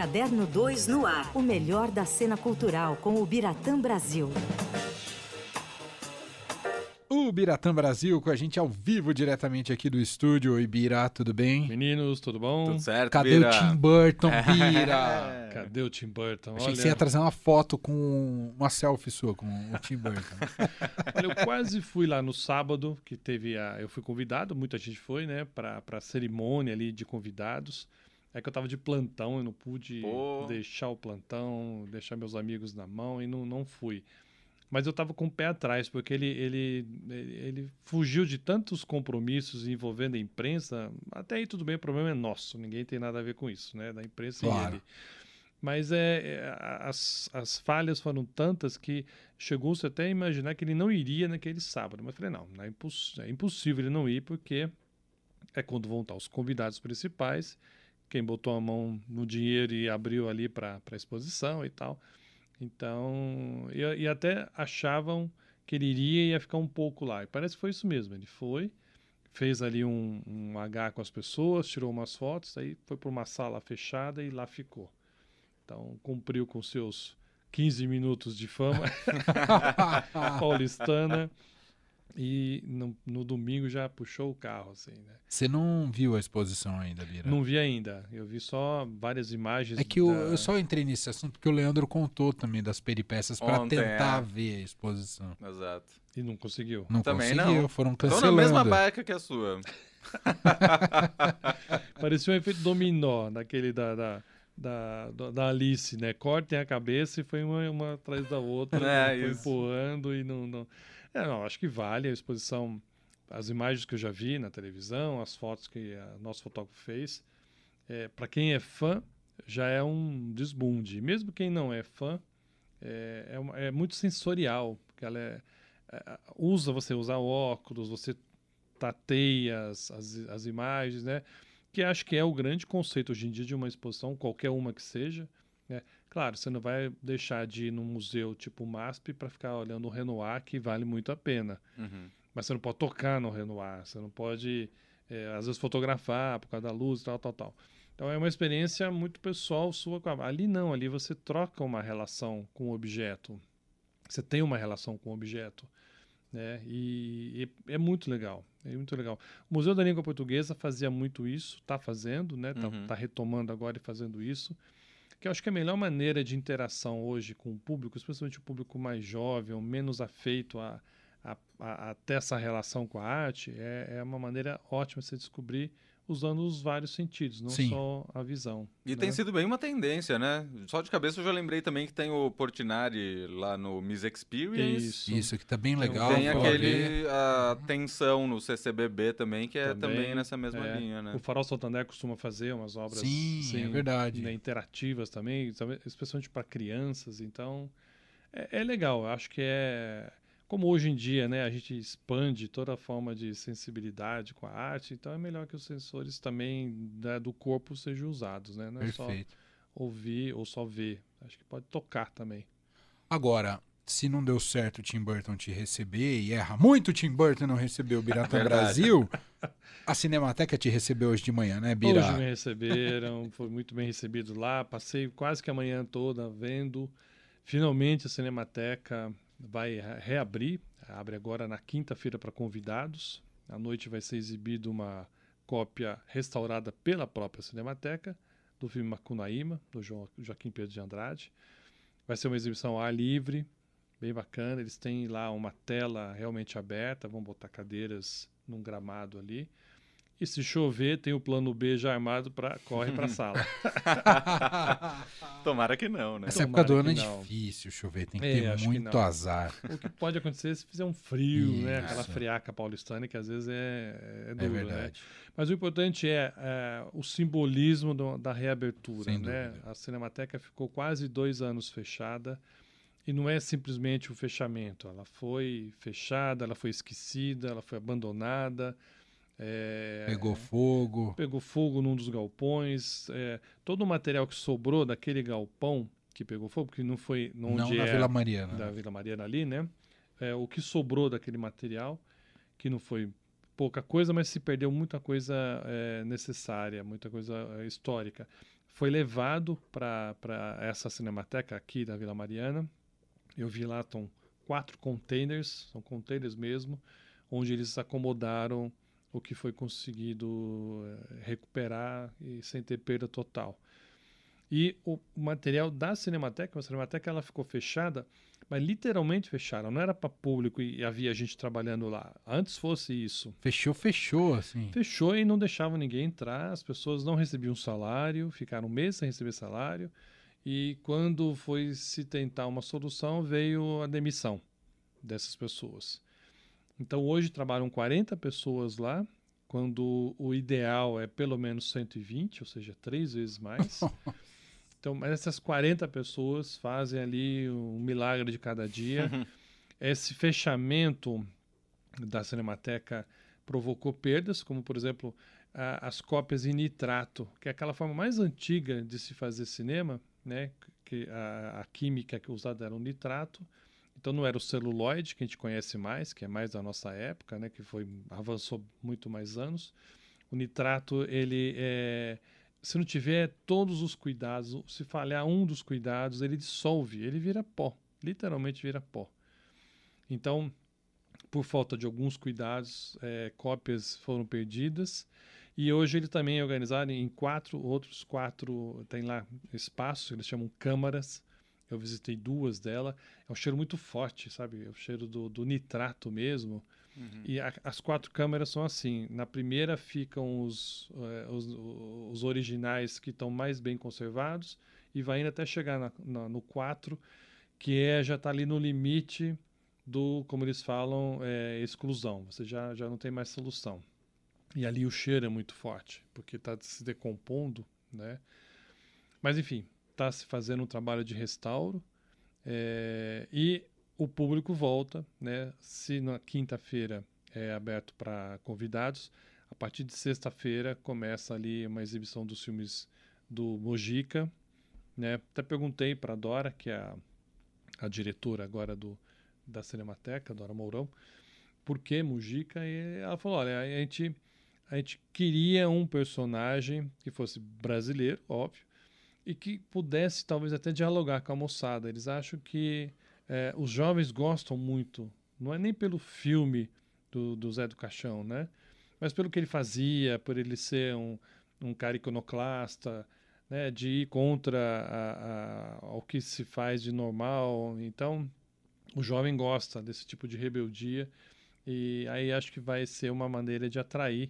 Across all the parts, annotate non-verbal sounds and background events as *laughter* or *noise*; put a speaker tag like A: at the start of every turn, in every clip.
A: Caderno 2 no ar. O melhor da cena cultural com o Biratã Brasil.
B: O Biratã Brasil com a gente ao vivo diretamente aqui do estúdio. Oi, Bira, tudo bem?
C: Meninos, tudo bom?
D: Tudo certo,
B: Cadê
D: Bira?
B: o Tim Burton, *laughs* Bira?
C: Cadê o Tim Burton?
B: Achei que
C: Olha,
B: você ia trazer uma foto com uma selfie sua com o Tim Burton. *laughs*
C: olha, eu quase fui lá no sábado, que teve a. Eu fui convidado, muita gente foi, né, pra, pra cerimônia ali de convidados. É que eu tava de plantão, eu não pude
D: Pô.
C: deixar o plantão, deixar meus amigos na mão e não, não fui. Mas eu tava com o pé atrás, porque ele, ele, ele, ele fugiu de tantos compromissos envolvendo a imprensa. Até aí tudo bem, o problema é nosso, ninguém tem nada a ver com isso, né? Da imprensa
B: Claro.
C: e ele. Mas é, é, as, as falhas foram tantas que chegou-se até a imaginar que ele não iria naquele sábado. Mas eu falei, não, não é, imposs é impossível ele não ir, porque é quando vão estar os convidados principais, quem botou a mão no dinheiro e abriu ali para a exposição e tal. Então, e, e até achavam que ele iria e ia ficar um pouco lá. E parece que foi isso mesmo. Ele foi, fez ali um, um H com as pessoas, tirou umas fotos, aí foi para uma sala fechada e lá ficou. Então, cumpriu com seus 15 minutos de fama *laughs* *laughs* paulistana. E no, no domingo já puxou o carro, assim, né?
B: Você não viu a exposição ainda, Bira?
C: Não vi ainda. Eu vi só várias imagens.
B: É que eu,
C: da-
B: eu só entrei nesse assunto porque o Leandro contou também das peripécias para tentar
D: é.
B: ver a exposição.
D: Exato.
C: E não conseguiu.
B: Não
D: Também
B: conseguiu,
D: não.
B: foram
D: Tô
B: cancelando.
D: na mesma barca que a sua. *laughs*
C: Parecia um efeito dominó, daquele da, da, da, da- da Alice, né? Cortem a cabeça e foi uma, uma atrás da outra,
D: É,
C: foi
D: isso.
C: empurrando e não, não. É, não, acho que vale a exposição, as imagens que eu já vi na televisão, as fotos que a nosso fotógrafo fez. É, Para quem é fã, já é um desbunde. Mesmo quem não é fã, é, é, uma- é muito sensorial, porque ela é, é, usa você usar óculos, você tateia as, as, as imagens, né? Que acho que é o grande conceito hoje em dia de uma exposição, qualquer uma que seja. Né? Claro, você não vai deixar de ir num museu tipo MASP para ficar olhando o Renoir, que vale muito a pena.
D: Uhum.
C: Mas você não pode tocar no Renoir, você não pode, é, às vezes, fotografar por causa da luz e tal, tal, tal. Então é uma experiência muito pessoal sua. com a- Ali não, ali você troca uma relação com o objeto. Você tem uma relação com o objeto. Né? E, e é muito legal. É muito legal. O Museu da Língua Portuguesa fazia muito isso, está fazendo, né? Tá,
D: Uhum.
C: tá retomando agora e fazendo isso. Que eu acho que a melhor maneira de interação hoje com o público, especialmente o público mais jovem, ou menos afeito a, a, a, a ter essa relação com a arte, é, é uma maneira ótima de você descobrir usando os vários sentidos, não
B: Sim.
C: só a visão.
D: E
C: né?
D: tem sido bem uma tendência, né? Só de cabeça eu já lembrei também que tem o Portinari lá no Miss Experience.
C: Isso.
B: Isso que tá bem legal.
D: Tem aquele a tensão no CCBB também, que é também,
C: Também,
D: nessa mesma
C: é.
D: linha, né?
C: O Farol Santander costuma fazer umas obras
B: Sim, é
C: assim,
B: verdade.
C: né, interativas também, especialmente para crianças. Então, é, é legal. Eu acho que é como hoje em dia, né, a gente expande toda a forma de sensibilidade com a arte. Então, é melhor que os sensores também né, do corpo sejam usados, né? Não é só
B: Perfeito.
C: ouvir ou só ver. Acho que pode tocar também.
B: Agora, se não deu certo o Tim Burton te receber, e erra muito o Tim Burton não receber o Biratã *laughs*
D: Verdade.
B: Brasil, a Cinemateca te recebeu hoje de manhã, né, Bira?
C: Hoje me receberam, foi muito bem recebido lá. Passei quase que a manhã toda vendo. Finalmente a Cinemateca vai re- reabrir. Abre agora na quinta-feira para convidados. À noite vai ser exibida uma cópia restaurada pela própria Cinemateca do filme Macunaíma, do Jo- Joaquim Pedro de Andrade. Vai ser uma exibição ao ar livre, bem bacana. Eles têm lá uma tela realmente aberta, vão botar cadeiras num gramado ali. E se chover, tem o plano B já armado para corre para a sala. *laughs*
D: Tomara que não, né?
B: Essa época do
C: Tomara
B: ano é
C: que
B: difícil chover, tem que
C: É,
B: ter
C: que
B: muito
C: não.
B: azar.
C: o que pode acontecer se fizer um frio, né? Aquela
B: Isso.
C: friaca paulistana que às vezes é, é
B: É
C: duro, né?
B: verdade.
C: Mas o importante é, é, o simbolismo do- da reabertura,
B: Sem
C: né?
B: dúvida.
C: A Cinemateca ficou quase dois anos fechada e não é simplesmente o fechamento. Ela foi fechada, ela foi esquecida, ela foi abandonada. É,
B: Pegou fogo.
C: pegou fogo num dos galpões. é, todo o material que sobrou daquele galpão que pegou fogo, porque não foi
B: Não
C: onde
B: na
C: é
B: Vila Mariana.
C: da Vila Mariana ali, né? É, o que sobrou daquele material que não foi pouca coisa, mas se perdeu muita coisa é, necessária, muita coisa é, histórica. Foi levado para essa cinemateca aqui da Vila Mariana. Eu vi lá, estão quatro containers, são containers mesmo, onde eles acomodaram o que foi conseguido é, recuperar e sem ter perda total. E o material da Cinemateca, a Cinemateca ela ficou fechada, mas literalmente fecharam. Não era para público e havia gente trabalhando lá. Antes fosse isso.
B: Fechou, fechou, assim.
C: Fechou e não deixavam ninguém entrar. As pessoas não recebiam salário, ficaram um mês sem receber salário. E quando foi se tentar uma solução, veio a demissão dessas pessoas. Então hoje trabalham 40 pessoas lá, quando o ideal é pelo menos 120, ou seja, três vezes mais. *laughs* Então, mas essas 40 pessoas fazem ali um milagre de cada dia. *laughs* Esse fechamento da Cinemateca provocou perdas, como por exemplo a, as cópias em nitrato, que é aquela forma mais antiga de se fazer cinema, né? Que a, a química que usada era o nitrato. Então não era o celuloide que a gente conhece mais, que é mais da nossa época, né? Que foi avançou muito mais anos. O nitrato ele é se não tiver todos os cuidados, se falhar um dos cuidados, ele dissolve, ele vira pó, literalmente vira pó. Então, por falta de alguns cuidados, é, cópias foram perdidas. E hoje ele também é organizado em quatro, outros quatro, tem lá espaços, eles chamam câmaras. Eu visitei duas dela. É um cheiro muito forte, sabe? É o cheiro do, do nitrato mesmo. Uhum. E a, as quatro câmeras são assim. Na primeira ficam os, uh, os, os, originais que estão mais bem conservados e vai indo até chegar na, na, no 4, que é, já está ali no limite do, como eles falam, é, exclusão. Você já, já não tem mais solução. E ali o cheiro é muito forte, porque está se decompondo, né? Mas enfim, está se fazendo um trabalho de restauro. É, e o público volta, né? Se na quinta-feira é aberto para convidados, a partir de sexta-feira começa ali uma exibição dos filmes do Mojica, né? Até perguntei para Dora, que é a, a, diretora agora do da Cinemateca, Dora Mourão, por que Mujica? E ela falou, olha, a gente a gente queria um personagem que fosse brasileiro, óbvio, e que pudesse talvez até dialogar com a moçada. Eles acham que é, os jovens gostam muito, não é nem pelo filme do, do Zé do Caixão, né? Mas pelo que ele fazia, por ele ser um, um cara iconoclasta, né? de ir contra a, a, o que se faz de normal. Então, o jovem gosta desse tipo de rebeldia e aí acho que vai ser uma maneira de atrair,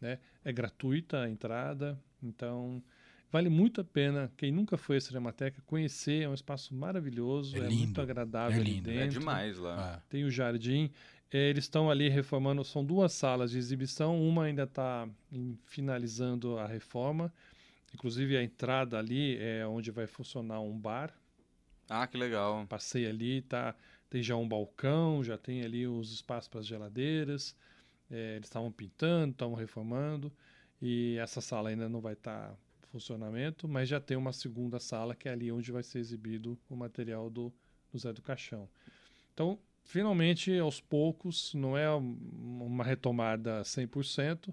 C: né? É gratuita a entrada, então Vale muito a pena, quem nunca foi à Cinemateca, conhecer. É um espaço maravilhoso, é, é muito agradável
B: é lindo.
C: ali dentro.
D: É demais lá.
C: Ah. Tem o jardim. É, eles estão ali reformando, são duas salas de exibição. Uma ainda está finalizando a reforma. Inclusive a entrada ali é onde vai funcionar um bar.
D: Ah, que legal.
C: Passei ali, tá, tem já um balcão, já tem ali os espaços para as geladeiras. É, eles estavam pintando, estavam reformando. E essa sala ainda não vai estar tá funcionamento, mas já tem uma segunda sala que é ali onde vai ser exibido o material do, do Zé do Caixão. Então, finalmente, aos poucos, não é uma retomada 100%,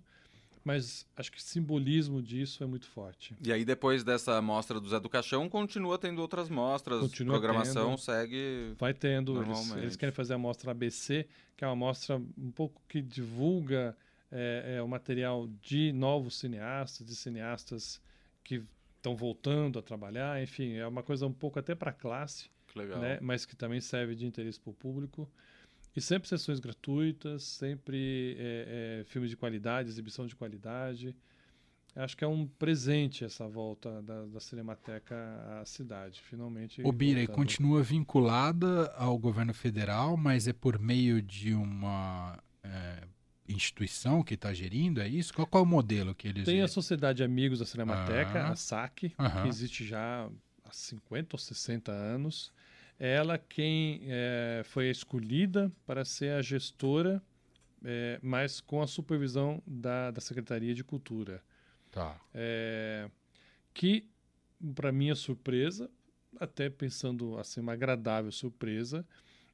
C: mas acho que o simbolismo disso é muito forte.
D: E aí, depois dessa mostra do Zé do Caixão, continua tendo outras mostras, continua programação tendo, segue.
C: Vai tendo. Eles, eles, querem fazer a mostra ABC, que é uma mostra um pouco que divulga é, é, o material de novos cineastas, de cineastas que estão voltando a trabalhar, enfim, é uma coisa um pouco até para a classe, né? mas que também serve de interesse para o público. E sempre sessões gratuitas, sempre é, é, filmes de qualidade, exibição de qualidade. Acho que é um presente essa volta da, da Cinemateca à cidade, finalmente.
B: O Bira continua vinculada ao governo federal, mas é por meio de uma é, instituição que está gerindo, é isso? Qual, qual é o modelo que eles...
C: Tem a Sociedade Amigos da Cinemateca, ah, a SAC, que existe já há 50 ou 60 anos. Ela quem é, foi escolhida para ser a gestora, é, mas com a supervisão da, da Secretaria de Cultura.
B: Tá.
C: É, que, para minha surpresa, até pensando assim, uma agradável surpresa,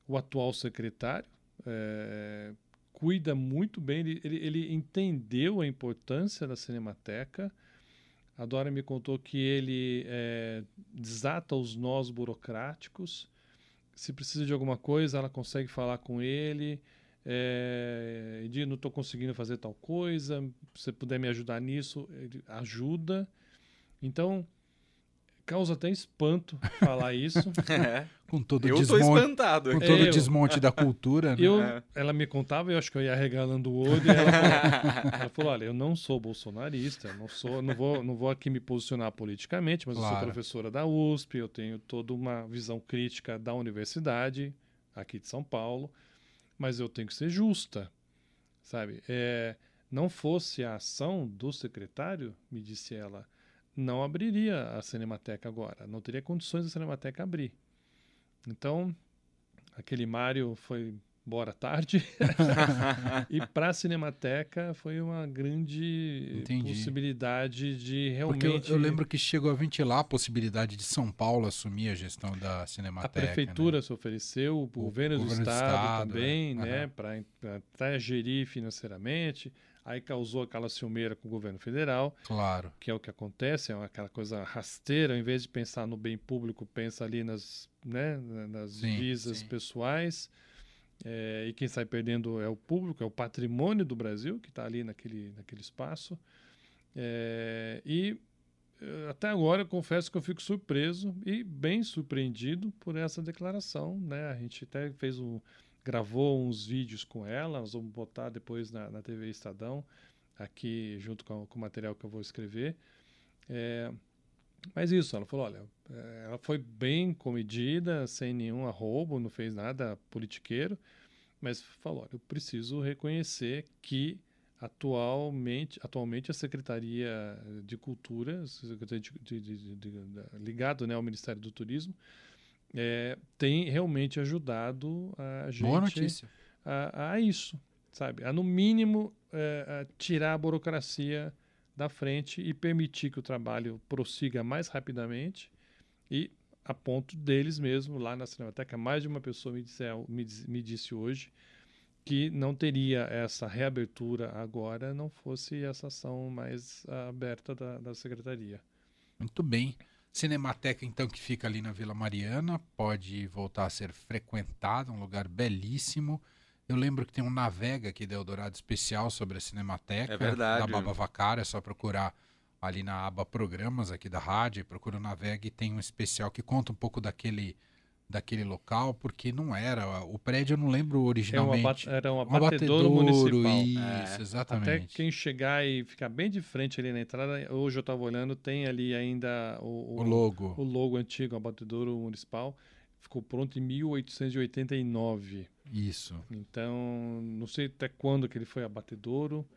C: o atual secretário, é, cuida muito bem, ele, ele, ele entendeu a importância da Cinemateca. A Dora me contou que ele é, desata os nós burocráticos. Se precisa de alguma coisa, ela consegue falar com ele. É, de não estou conseguindo fazer tal coisa, se você puder me ajudar nisso, ajuda. Então, causa até espanto falar isso. *laughs*
D: É.
B: Com todo o
D: Eu tô
B: desmonte,
D: espantado.
B: com todo
C: É,
B: o
C: eu-
B: desmonte da cultura, né?
C: Eu,
D: É.
C: ela me contava, eu acho que eu ia regalando o olho, e ela falou, ela *laughs* falou, olha, eu não sou bolsonarista, não sou, não vou, não vou aqui me posicionar politicamente, mas eu sou
B: Claro.
C: professora da USP, eu tenho toda uma visão crítica da universidade aqui de São Paulo, mas eu tenho que ser justa, sabe? É, não fosse a ação do secretário, me disse ela, não abriria a Cinemateca agora, não teria condições da Cinemateca abrir. Então, aquele Mário foi embora tarde. *laughs* e para a Cinemateca foi uma grande
B: Entendi.
C: possibilidade de
B: Porque
C: realmente.
B: eu, eu lembro que chegou a ventilar a possibilidade de São Paulo assumir a gestão da
C: a
B: Cinemateca.
C: prefeitura
B: né?
C: se ofereceu, o,
B: O
C: governo do
B: governo do
C: estado,
B: estado,
C: também,
B: é.
C: né,
B: Aham.
C: para até gerir financeiramente. Aí causou aquela ciumeira com o governo federal,
B: Claro.
C: que é o que acontece, é aquela coisa rasteira, ao invés de pensar no bem público, pensa ali nas, né, nas
B: Sim,
C: visas
B: sim.
C: pessoais. É, e quem sai perdendo é o público, é o patrimônio do Brasil que está ali naquele, naquele espaço. É, e eh, até agora eu confesso que eu fico surpreso e bem surpreendido por essa declaração. Né? A gente até fez um, gravou uns vídeos com ela, nós vamos botar depois na, na TV Estadão, aqui junto com, com o material que eu vou escrever. É, mas isso, ela falou, olha, eh, ela foi bem comedida, sem nenhum arrobo, não fez nada politiqueiro, mas falou, olha, eu preciso reconhecer que atualmente, atualmente a Secretaria de Cultura, Secretaria de, de, de, ligado né, ao Ministério do Turismo, é, tem realmente ajudado a gente a, a isso, sabe? A no mínimo é, a tirar a burocracia da frente e permitir que o trabalho prossiga mais rapidamente e a ponto deles mesmo lá na Cinemateca mais de uma pessoa me disse, me, me disse hoje que não teria essa reabertura agora não fosse essa ação mais aberta da, da secretaria.
B: Muito bem. Cinemateca, então, que fica ali na Vila Mariana, pode voltar a ser frequentada, um lugar belíssimo. Eu lembro que tem um Navega aqui da Eldorado especial sobre a Cinemateca.
D: É verdade.
B: Da Baba Vacara, é só procurar ali na aba Programas aqui da rádio, procura o Navega e tem um especial que conta um pouco daquele, daquele local, porque não era, o prédio eu não lembro
C: É um
B: originalmente.
C: era um abatedouro municipal.
B: Isso,
D: É.
B: exatamente.
C: Até quem chegar e ficar bem de frente ali na entrada, hoje eu estava olhando, tem ali ainda o,
B: O logo.
C: o logo antigo, abatedouro municipal. Ficou pronto em 1889.
B: Isso.
C: Então, não sei até quando que ele foi abatedouro,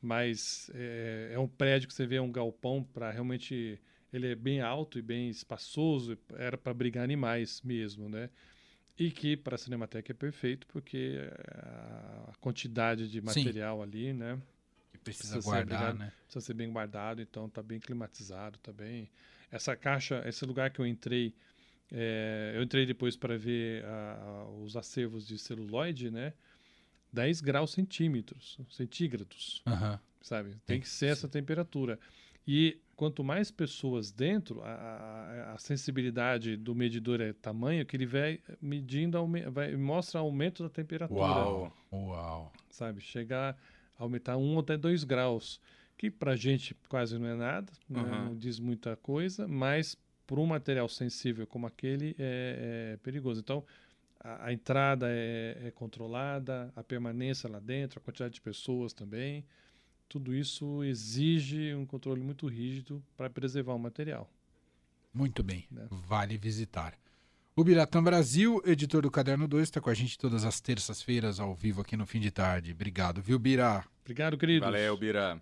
C: mas é, é um prédio que você vê um galpão para realmente ele é bem alto e bem espaçoso, era para brigar animais mesmo, né? E que para a Cinemateca é perfeito porque a quantidade de material ali, né?
B: Que precisa
C: Precisa
B: guardar, né?
C: precisa ser bem guardado, então tá bem climatizado, tá bem. Essa caixa, esse lugar que eu entrei, é, eu entrei depois para ver a- os acervos de celuloide, né? 10 graus centímetros, centígrados,
B: Aham.
C: sabe? Tem, que ser essa temperatura. E quanto mais pessoas dentro, a, a- a sensibilidade do medidor é tamanho que ele vai medindo, vai mostra aumento da temperatura
D: Uau.
B: Uau.
C: sabe? Chegar a aumentar um até dois graus, que para gente quase não é nada, né?
D: Uhum.
C: não diz muita coisa, mas para um material sensível como aquele é, é perigoso. Então, a, a entrada é, é controlada, a permanência lá dentro, a quantidade de pessoas também, tudo isso exige um controle muito rígido para preservar o material.
B: Muito bem.
C: Né?
B: Vale visitar. O Biratã Brasil, editor do Caderno 2, está com a gente todas as terças-feiras ao vivo aqui no fim de tarde. Obrigado, viu, Bira?
C: Obrigado, queridos.
D: Valeu, Bira.